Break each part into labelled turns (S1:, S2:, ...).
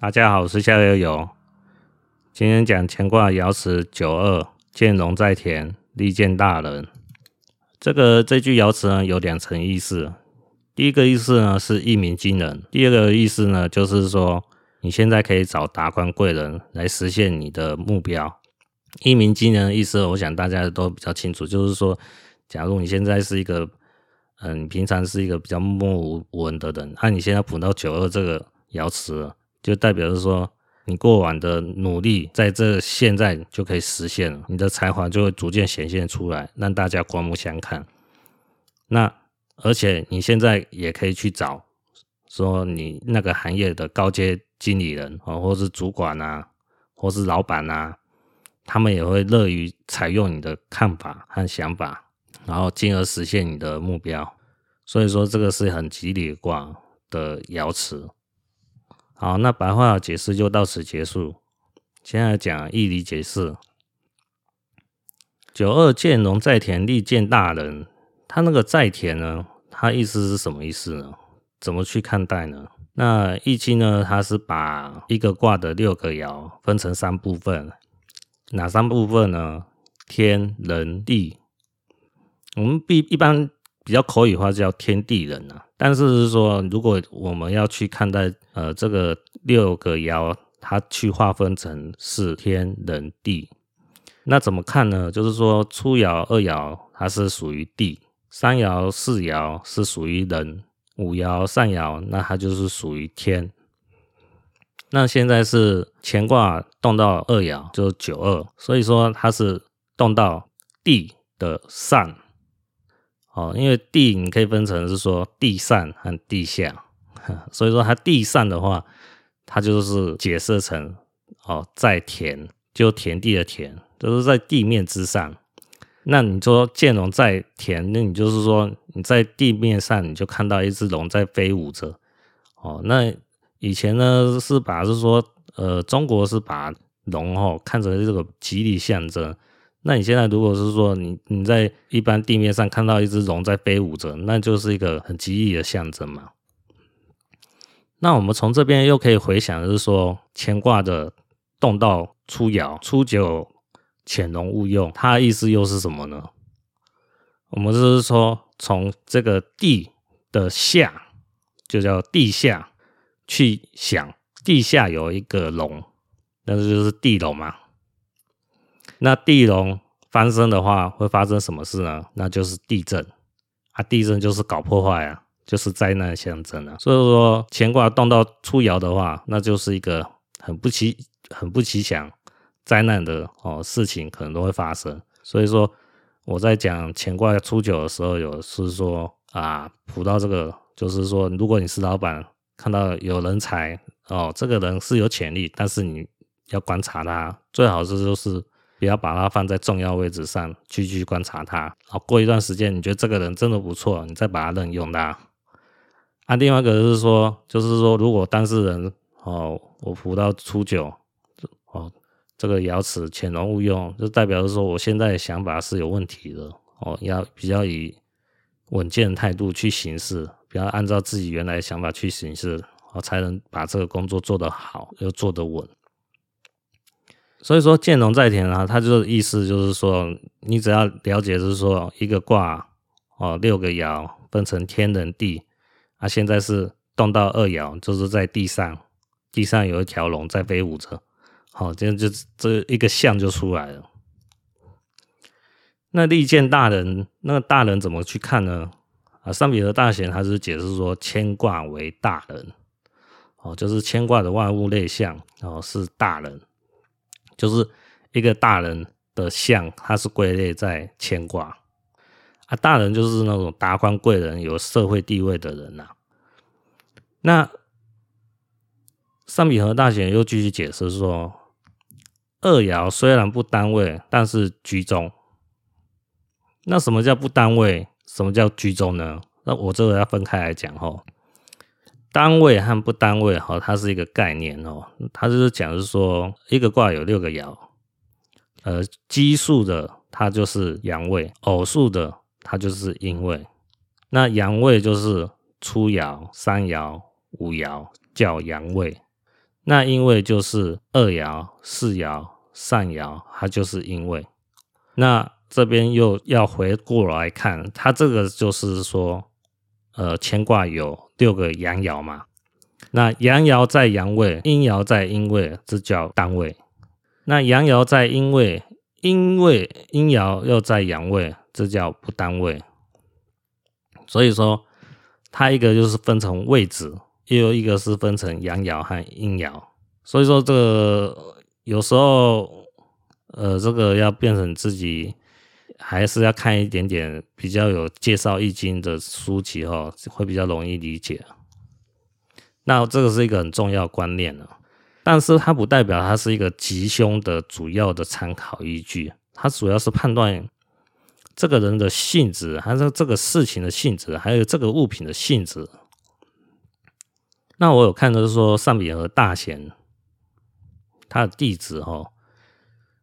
S1: 大家好，我是夏悠悠。今天讲乾卦爻辞九二，见龙在田，利见大人。这个这句爻辞呢，有两层意思。第一个意思呢是一鸣惊人，第二个意思呢就是说你现在可以找达官贵人来实现你的目标。一鸣惊人的意思，我想大家都比较清楚，就是说，假如你现在是一个，嗯，平常是一个比较默默无闻的人，那、你现在卜到九二这个爻辞。就代表是说，你过往的努力，在这现在就可以实现了，你的才华就会逐渐显现出来，让大家刮目相看。那而且你现在也可以去找，说你那个行业的高阶经理人啊，或是主管啊，或是老板啊，他们也会乐于采用你的看法和想法，然后进而实现你的目标。所以说，这个是很吉利卦的爻辞。好，那白话解释就到此结束。现在讲义理解释。九二见龙在田，利见大人。他那个在田呢，他意思是什么意思呢？怎么去看待呢？那易经呢，它是把一个卦的六个爻分成三部分，哪三部分呢？天人地。我们一一般比较口语化叫天地人啊。但是是说，如果我们要去看待呃这个六个爻，它去划分成是天人地，那怎么看呢？就是说初爻、二爻它是属于地，三爻、四爻是属于人，五爻、上爻那它就是属于天。那现在是乾卦动到二爻，就是九二，所以说它是动到地的上。哦，因为地你可以分成是说地上和地下，所以说它地上的话，它就是解释成哦在田，就田地的田，就是在地面之上。那你说见龙在田，那你就是说你在地面上你就看到一只龙在飞舞着。哦，那以前呢是把是说呃中国是把龙哦看成这个吉利象征。那你现在如果是说你你在一般地面上看到一只龙在飞舞着，那就是一个很吉利的象征嘛。那我们从这边又可以回想，就是说乾卦的动到初爻，初九潜龙勿用，它的意思又是什么呢？我们就是说从这个地的下，就叫地下去想，地下有一个龙，那就是地龙嘛。那地龙翻身的话，会发生什么事呢？那就是地震啊！地震就是搞破坏啊，就是灾难象征啊。所以说，乾卦动到初爻的话，那就是一个很不吉、很不吉祥、灾难的哦事情，可能都会发生。所以说，我在讲乾卦初九的时候，有是说啊，普到这个，就是说，如果你是老板，看到有人才哦，这个人是有潜力，但是你要观察他，最好是就是。不要把它放在重要位置上去去观察它，好，过一段时间你觉得这个人真的不错，你再把他任用他。啊，另外一个是说，就是说如果当事人哦，我卜到初九，哦，这个爻辞潜龙勿用，就代表是说我现在的想法是有问题的哦，要比较以稳健的态度去行事，不要按照自己原来的想法去行事，哦，才能把这个工作做得好又做得稳。所以说见龙在田啊，它就意思就是说，你只要了解就是说一个卦哦，六个爻分成天人地，啊，现在是动到二爻，就是在地上，地上有一条龙在飞舞着，好，这样就这一个象就出来了。那利见大人，那个大人怎么去看呢？啊，上妣和大贤他是解释说，牵卦为大人，哦，就是牵卦的万物类象，哦，是大人。就是一个大人的像，它是归类在牵挂啊。大人就是那种达官贵人、有社会地位的人呐、啊。那上比和大贤又继续解释说，二爻虽然不单位，但是居中。那什么叫不单位？什么叫居中呢？那我这个要分开来讲吼。单位和不单位，哈，它是一个概念哦。它就是讲是说，一个卦有六个爻，呃，奇数的它就是阳位，偶数的它就是阴位。那阳位就是初爻、三爻、五爻叫阳位，那阴位就是二爻、四爻、上爻，它就是阴位。那这边又要回过来看，它这个就是说，呃，乾卦有六个阳爻嘛。那阳爻在阳位，阴爻在阴位，这叫单位。那阳爻在阴位，阴位阴爻又在阳位，这叫不单位。所以说，它一个就是分成位置，又有一个是分成阳爻和阴爻。所以说，这个有时候，呃，这个要变成自己，还是要看一点点比较有介绍易经的书籍哈，会比较容易理解。那这个是一个很重要观念呢，但是它不代表它是一个吉凶的主要的参考依据，它主要是判断这个人的性质，还是这个事情的性质，还有这个物品的性质。那我有看的是说上比和大贤他的弟子哈，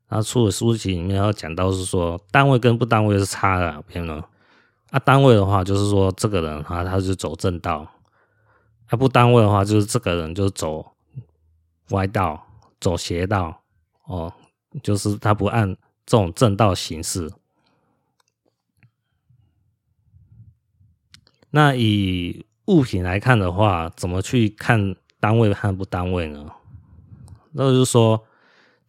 S1: 他出的书籍里面要讲到是说单位跟不单位是差的，比如呢，啊单位的话就是说这个人哈，他就走正道。他不单位的话，就是这个人就走歪道、走邪道哦，就是他不按这种正道行事。那以物品来看的话，怎么去看单位和不单位呢？那就是说，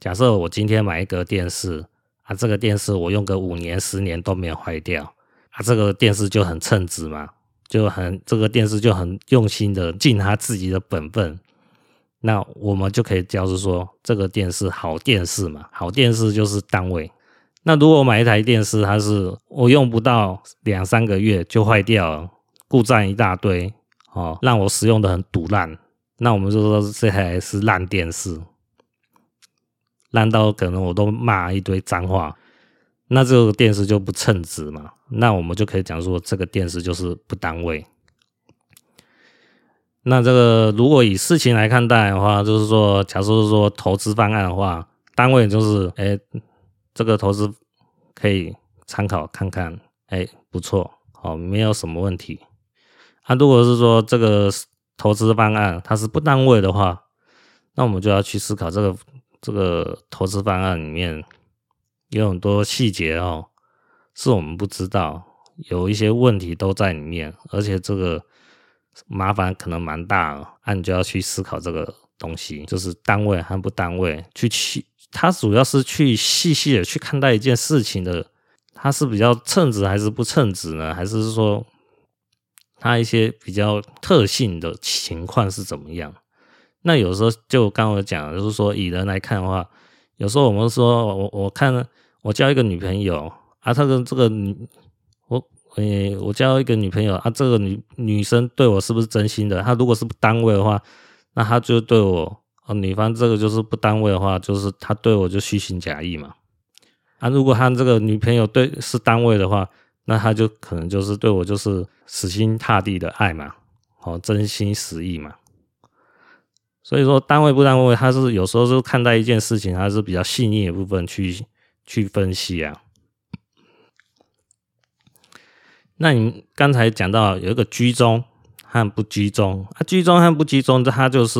S1: 假设我今天买一个电视啊，这个电视我用个五年、十年都没有坏掉啊，这个电视就很称职嘛。就很这个电视就很用心的尽他自己的本分，那我们就可以叫是说这个电视好电视嘛，好电视就是单位。那如果买一台电视，它是我用不到两三个月就坏掉，故障一大堆哦，让我使用的很堵烂，那我们就说这台是烂电视，烂到可能我都骂一堆脏话。那这个电视就不称职嘛？那我们就可以讲说，这个电视就是不单位。那这个如果以事情来看待的话，就是说，假设是说投资方案的话，单位就是，哎、这个投资可以参考看看，哎、不错，好，没有什么问题。那、啊、如果是说这个投资方案它是不单位的话，那我们就要去思考这个这个投资方案里面。有很多细节哦，是我们不知道，有一些问题都在里面，而且这个麻烦可能蛮大，那、你就要去思考这个东西，就是单位和不单位，去去，它主要是去细细的去看待一件事情的，它是比较称职还是不称职呢？还是说它一些比较特性的情况是怎么样？那有时候就刚我讲，就是说以人来看的话。有时候我们说，我我看我交一个女朋友啊，她的这个女我诶，我交一个女朋友啊，这个女女生对我是不是真心的？她如果是不单位的话，那她就对我啊，女方这个就是不单位的话，就是她对我就虚情假意嘛。啊，如果他这个女朋友对是单位的话，那他就可能就是对我就是死心塌地的爱嘛，哦，真心实意嘛。所以说，单位不单位，他是有时候是看待一件事情，他是比较细腻的部分去去分析啊。那你刚才讲到有一个居中和不居中啊，居中和不居中，它就是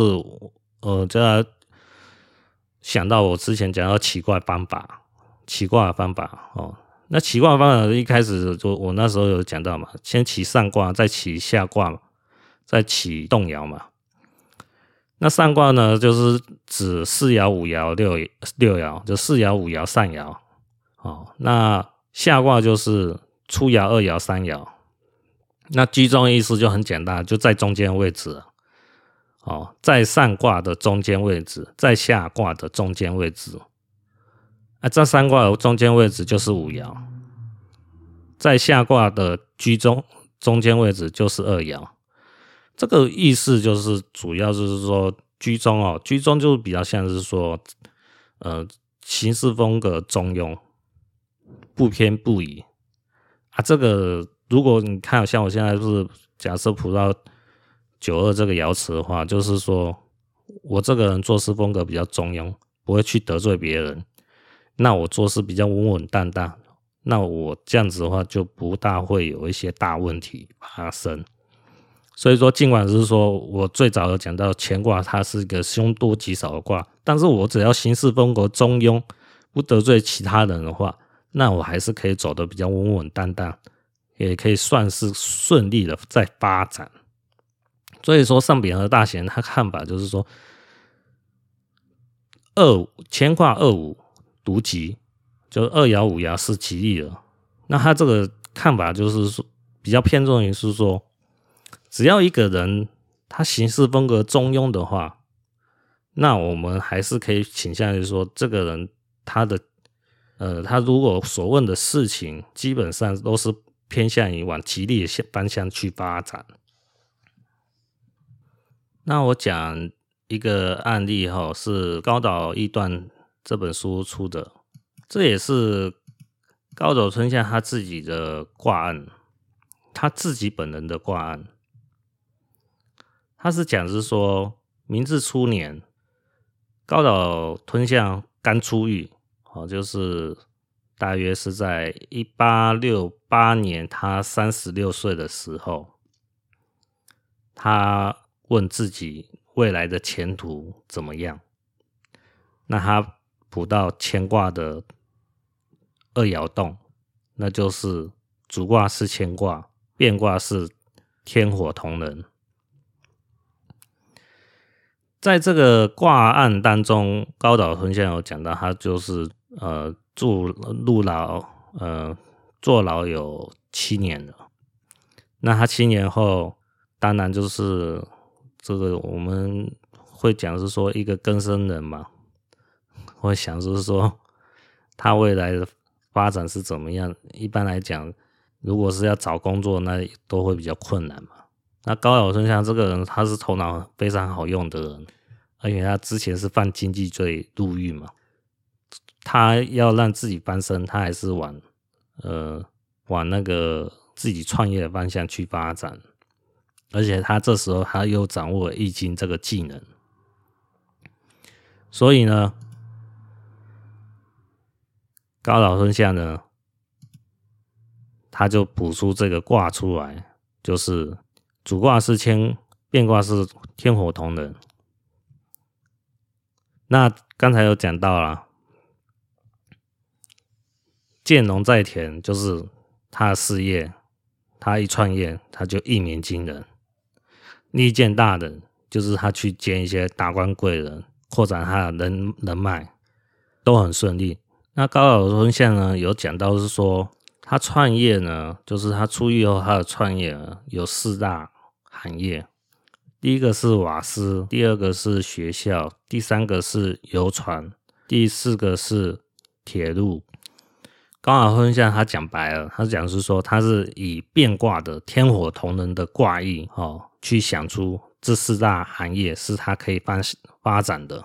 S1: 呃，这想到我之前讲到奇怪方法，奇怪的方法哦。那奇怪方法一开始就我那时候有讲到嘛，先起上卦，再起下卦，再起动爻嘛。那上卦呢，就是指四爻、五爻、六六爻，就四爻、五爻、上爻。哦，那下卦就是初爻、二爻、三爻。那居中意思就很简单，就在中间位置。哦，在上卦的中间位置，在下卦的中间位置。啊，这三卦的中间位置就是五爻，在下卦的居中中间位置就是二爻。这个意思就是，主要就是说居中哦，居中就是比较像是说，呃，行事风格中庸，不偏不倚啊。这个如果你看，像我现在是假设普到九二这个爻辞的话，就是说我这个人做事风格比较中庸，不会去得罪别人。那我做事比较稳稳当当，那我这样子的话就不大会有一些大问题发生。所以说，尽管是说我最早有讲到乾卦，它是一个凶多吉少的卦，但是我只要行事风格中庸，不得罪其他人的话，那我还是可以走得比较稳稳当当，也可以算是顺利的在发展。所以说，上匾额大贤他看法就是说，二五乾卦二五独吉，就二爻五爻是吉利的。那他这个看法就是说，比较偏重于是说。只要一个人他行事风格中庸的话，那我们还是可以倾向于说，这个人他的呃，他如果所问的事情基本上都是偏向于往吉利的方向去发展。那我讲一个案例哈，是高岛易断这本书出的，这也是高岛春夏他自己的卦案，他自己本人的卦案。他是讲是说，明治初年，高岛吞象刚出狱，哦，就是大约是在一八六八年，他三十六岁的时候，他问自己未来的前途怎么样？那他卜到乾卦的二爻动，那就是主卦是乾卦，变卦是天火同人。在这个卦案当中，高岛吞象有讲到，他就是呃住入牢，呃坐牢有七年了。那他七年后，当然就是这个我们会讲是说一个更生人嘛，会想就是说他未来的发展是怎么样。一般来讲，如果是要找工作，那都会比较困难嘛。那高岛吞象这个人，他是头脑非常好用的人，而且他之前是犯经济罪入狱嘛，他要让自己翻身，他还是往呃往那个自己创业的方向去发展，而且他这时候他又掌握了易经这个技能，所以呢，高岛吞象呢，他就补出这个卦出来，就是。主卦是干，变卦是天火同人。那刚才有讲到了，见龙在田，就是他的事业，他一创业，他就一鸣惊人；利见大人，就是他去见一些达官贵人，扩展他的人人脉，都很顺利。那高岛吞象呢，有讲到是说，他创业呢，就是他出狱后，他的创业有四大。行业，第一个是瓦斯，第二个是学校，第三个是游船，第四个是铁路。高岛吞象他讲白了，他讲是说，他是以变卦的天火同人的卦意哦，去想出这四大行业是他可以发发展的。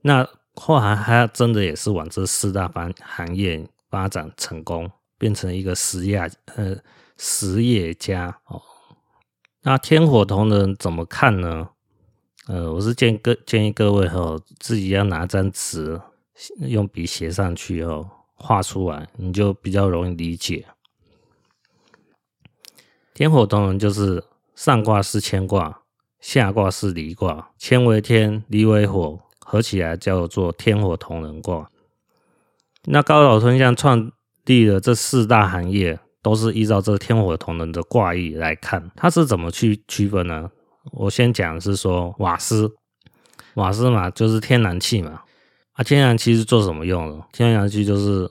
S1: 那后来他真的也是往这四大方行业发展成功，变成一个实业呃实业家哦。那天火同人怎么看呢？呃，我是建议各建议各位哈，自己要拿张纸，用笔写上去哦，画出来，你就比较容易理解。天火同人就是上卦是乾卦，下卦是离卦，乾为天，离为火，合起来叫做天火同人卦。那高岛吞象创立了这四大行业。都是依照这个天火同人的卦意来看，它是怎么去区分呢？我先讲是说瓦斯，瓦斯嘛就是天然气嘛，啊，天然气是做什么用的？天然气就是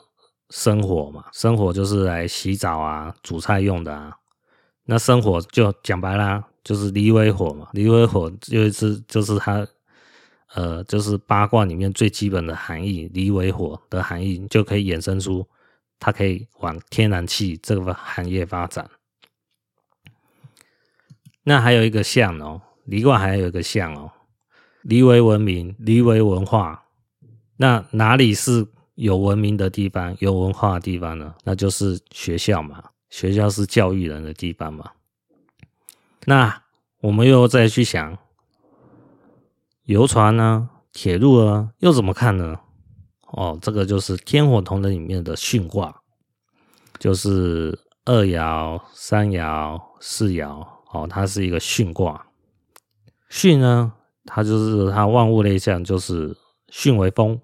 S1: 生火嘛，生火就是来洗澡啊、煮菜用的啊。那生火就讲白啦，就是离为火嘛，离为火就是就是它，呃，就是八卦里面最基本的含义，离为火的含义就可以衍生出。它可以往天然气这个行业发展。那还有一个象哦，离卦还有一个象哦，离为文明，离为文化。那哪里是有文明的地方，有文化的地方呢？那就是学校嘛，学校是教育人的地方嘛。那我们又再去想，游船呢，铁路啊，又怎么看呢？哦，这个就是天火同人里面的巽卦，就是二爻、三爻、四爻哦，它是一个巽卦。巽呢，它就是它万物类象，就是巽为风。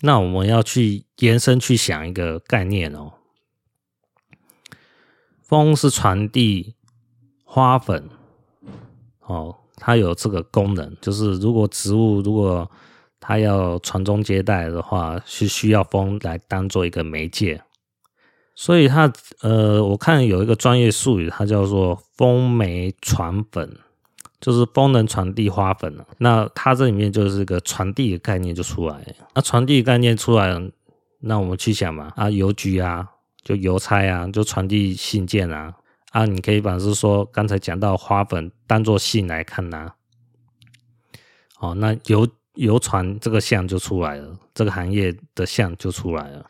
S1: 那我们要去延伸去想一个概念哦，风是传递花粉，哦，它有这个功能，就是如果植物如果它要传宗接代的话，是需要风来当做一个媒介。所以它呃，我看有一个专业术语，它叫做风媒传粉，就是风能传递花粉了。那它这里面就是一个传递的概念就出来。那传递概念出来，那我们去想嘛，啊，邮局啊，就邮差啊，就传递信件啊。啊，你可以把是说刚才讲到花粉当做信来看呐、哦，那邮游船这个项就出来了，这个行业的项就出来了。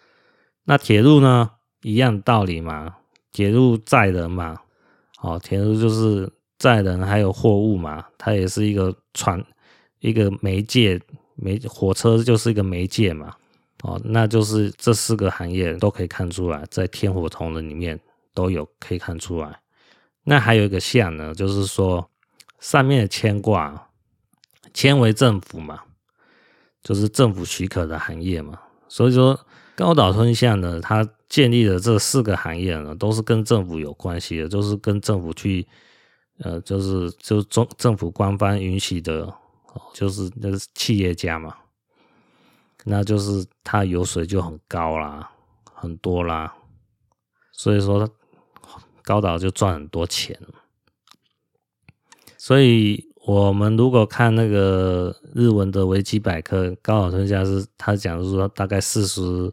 S1: 那铁路呢？一样道理嘛，铁路载人嘛，哦，铁路就是载人还有货物嘛，它也是一个传一个媒介，媒火车就是一个媒介嘛，哦，那就是这四个行业都可以看出来，在天火同人里面都有可以看出来。那还有一个象呢，就是说上面的牵挂，牵为政府嘛，就是政府许可的行业嘛，所以说高岛吞象呢，它。建立的这四个行业呢，都是跟政府有关系的，都是跟政府去，呃，就是就中政府官方允许的，就是那是企业家嘛，那就是他油水就很高啦，很多啦，所以说高岛就赚很多钱。所以我们如果看那个日文的维基百科，高岛春象是他讲的是说大概四十。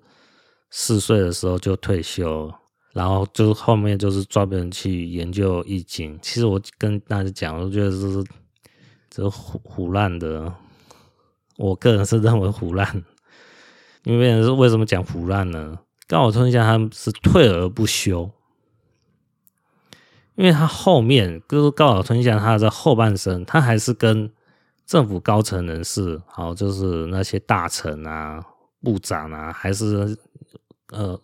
S1: 四岁的时候就退休，然后就后面就是专门去研究易经。其实我跟大家讲，我觉得是这是唬唬烂的。我个人是认为唬烂，因为是为什么讲唬烂呢？高岛春象他是退而不休，因为他后面就是高岛春象他的后半生，他还是跟政府高层人士，好，就是那些大臣啊、部长啊，还是。呃，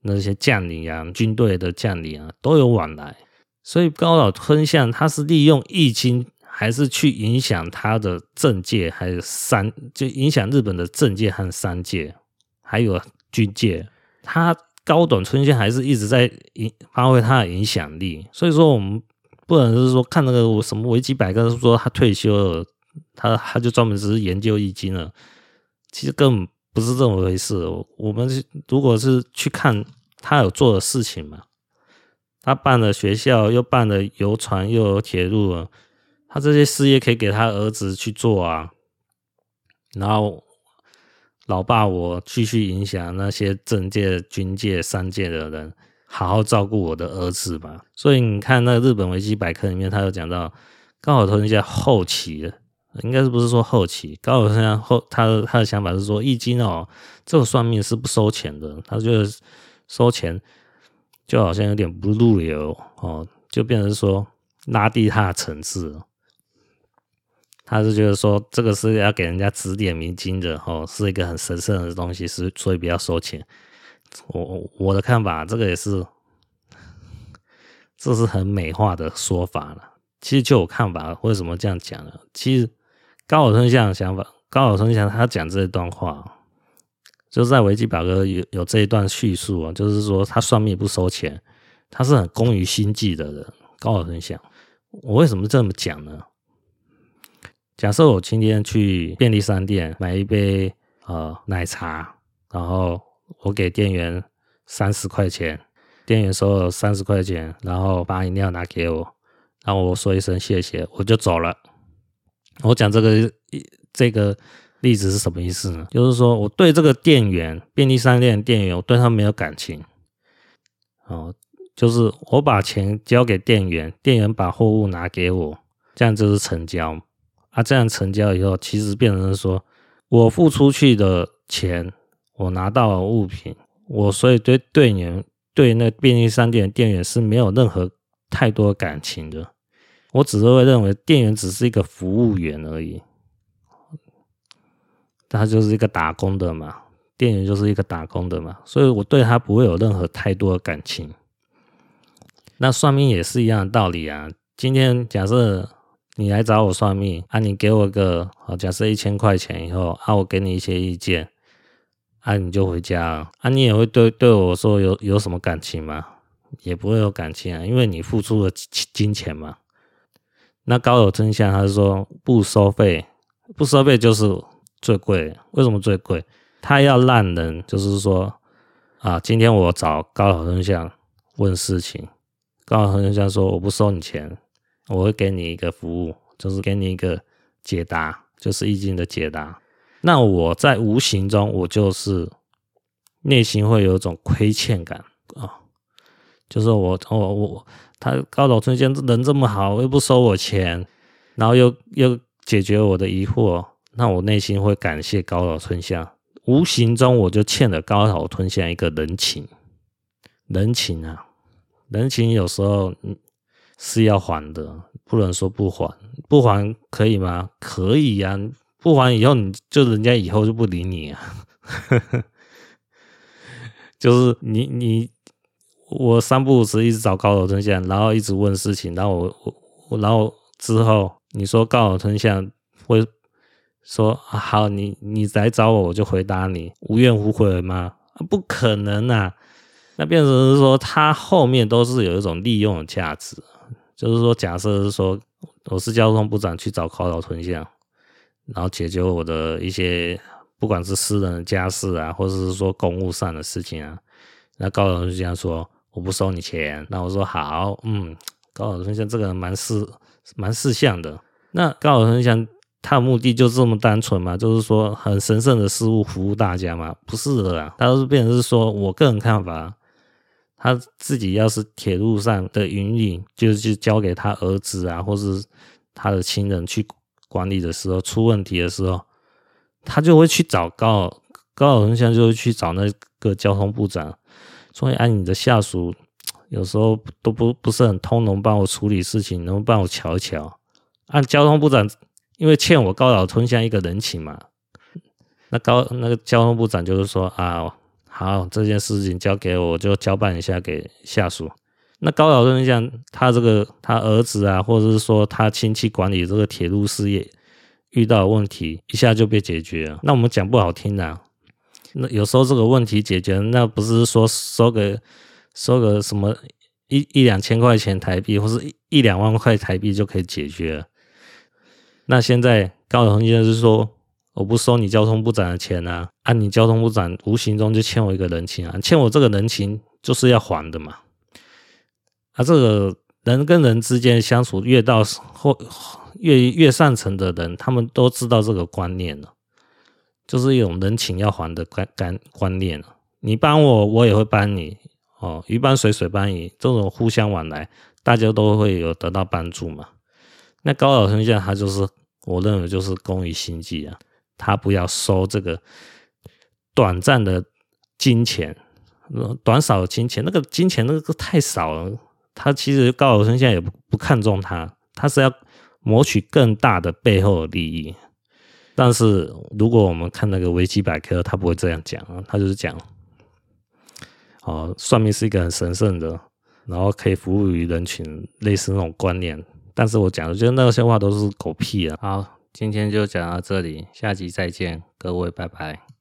S1: 那些将领啊，军队的将领啊，都有往来。所以高岛春象他是利用易经，还是去影响他的政界，还有三，就影响日本的政界和商界，还有军界。他高短春象还是一直在影发挥他的影响力。所以说，我们不能是说看那个什么维基百科是说他退休了，他他就专门只是研究易经了。其实根本。不是这么回事。我们如果是去看他有做的事情嘛，他办了学校，又办了游船，又有铁路了，他这些事业可以给他儿子去做啊。然后，老爸，我继续影响那些政界、军界、商界的人，好好照顾我的儿子吧。所以你看，那日本维基百科里面，他有讲到高岛春象后期的。应该是不是说后期？高岛春象后，他的他的想法是说，易经哦，这个算命是不收钱的。他就是收钱就好像有点不入流哦，就变成说拉低他的层次。他是觉得说，这个是要给人家指点迷津的哦，是一个很神圣的东西，是所以比较收钱。我我的看法，这个也是，这是很美化的说法了。其实就我看法，为什么这样讲呢？其实。高岛春象的想法，高岛春象他讲这一段话，就是在维基百科有有这一段叙述啊，就是说他算命不收钱，他是很工于心计的人。高岛春象，我为什么这么讲呢？假设我今天去便利商店买一杯呃奶茶，然后我给店员三十块钱，店员收了三十块钱，然后把饮料拿给我，然后我说一声谢谢，我就走了。我讲这个一这个例子是什么意思呢？就是说我对这个店员，便利商店店员，我对他没有感情。哦，就是我把钱交给店员，店员把货物拿给我，这样就是成交。啊，这样成交以后，其实变成说我付出去的钱，我拿到了物品，我所以对店员对那便利商店的店员是没有任何太多感情的。我只是会认为店员只是一个服务员而已，他就是一个打工的嘛，店员就是一个打工的嘛，所以我对他不会有任何太多的感情。那算命也是一样的道理啊，今天假设你来找我算命啊，你给我个好，假设一千块钱以后啊，我给你一些意见啊，你就回家啊，你也会对对我说有有什么感情吗？也不会有感情啊，因为你付出了金钱嘛。那高楼吞象，他是说不收费，不收费就是最贵。为什么最贵？他要烂人，就是说啊，今天我找高楼吞象问事情，高楼吞象说我不收你钱，我会给你一个服务，就是给你一个解答，就是易经的解答。那我在无形中，我就是内心会有一种亏欠感啊。就是我我我他高楼吞象人这么好，又不收我钱，然后又又解决我的疑惑，那我内心会感谢高楼吞象，无形中我就欠了高楼吞象一个人情，人情啊，人情有时候是要还的，不能说不还，不还可以吗？可以呀，不还以后你就人家以后就不理你啊，就是你你。我三不五时一直找高楼吞象，然后一直问事情，然后我我然后之后你说高楼吞象会说、好，你你来找我，我就回答你无怨无悔吗？不可能啊！那变成是说他后面都是有一种利用的价值，就是说假设是说我是交通部长去找高楼吞象，然后解决我的一些不管是私人的家事啊，或者是说公务上的事情啊，那高楼吞象说。我不收你钱，那我说好，嗯，高楼吞象这个人蛮识蛮识相的。那高楼吞象他的目的就这么单纯嘛？就是说很神圣的事物服务大家嘛？不是的啦，他是变成是说我个人看法，他自己要是铁路上的营运，就是交给他儿子啊，或是他的亲人去管理的时候，出问题的时候，他就会去找高高楼吞象，就会去找那个交通部长。所以，按你的下属有时候都不不是很通融，帮我处理事情，能不能帮我瞧一瞧？按交通部长，因为欠我高老吞象一个人情嘛，那高那个交通部长就是说啊，好，这件事情交给我，就交办一下给下属。那高楼吞象他这个他儿子啊，或者是说他亲戚管理这个铁路事业遇到问题，一下就被解决了。那我们讲不好听的。那有时候这个问题解决，那不是说收个收个什么一一两千块钱台币，或是一一两万块台币就可以解决了。那现在高楼吞象是说，我不收你交通部长的钱啊，按、啊、你交通部长无形中就欠我一个人情啊，欠我这个人情就是要还的嘛。啊，这个人跟人之间相处越到后越越上层的人，他们都知道这个观念了。就是一种人情要还的观观观念，你帮我，我也会帮你哦，鱼帮水，水帮鱼，这种互相往来，大家都会有得到帮助嘛。那高楼吞象他就是，我认为就是工于心计啊，他不要收这个短暂的金钱，短少的金钱，那个金钱那个太少了，他其实高楼吞象也不不看重他，他是要谋取更大的背后的利益。但是如果我们看那个维基百科，他不会这样讲，他就是讲，哦，算命是一个很神圣的，然后可以服务于人群，类似那种观念。但是我讲的，就是那些话都是狗屁啊。好，今天就讲到这里，下集再见，各位拜拜。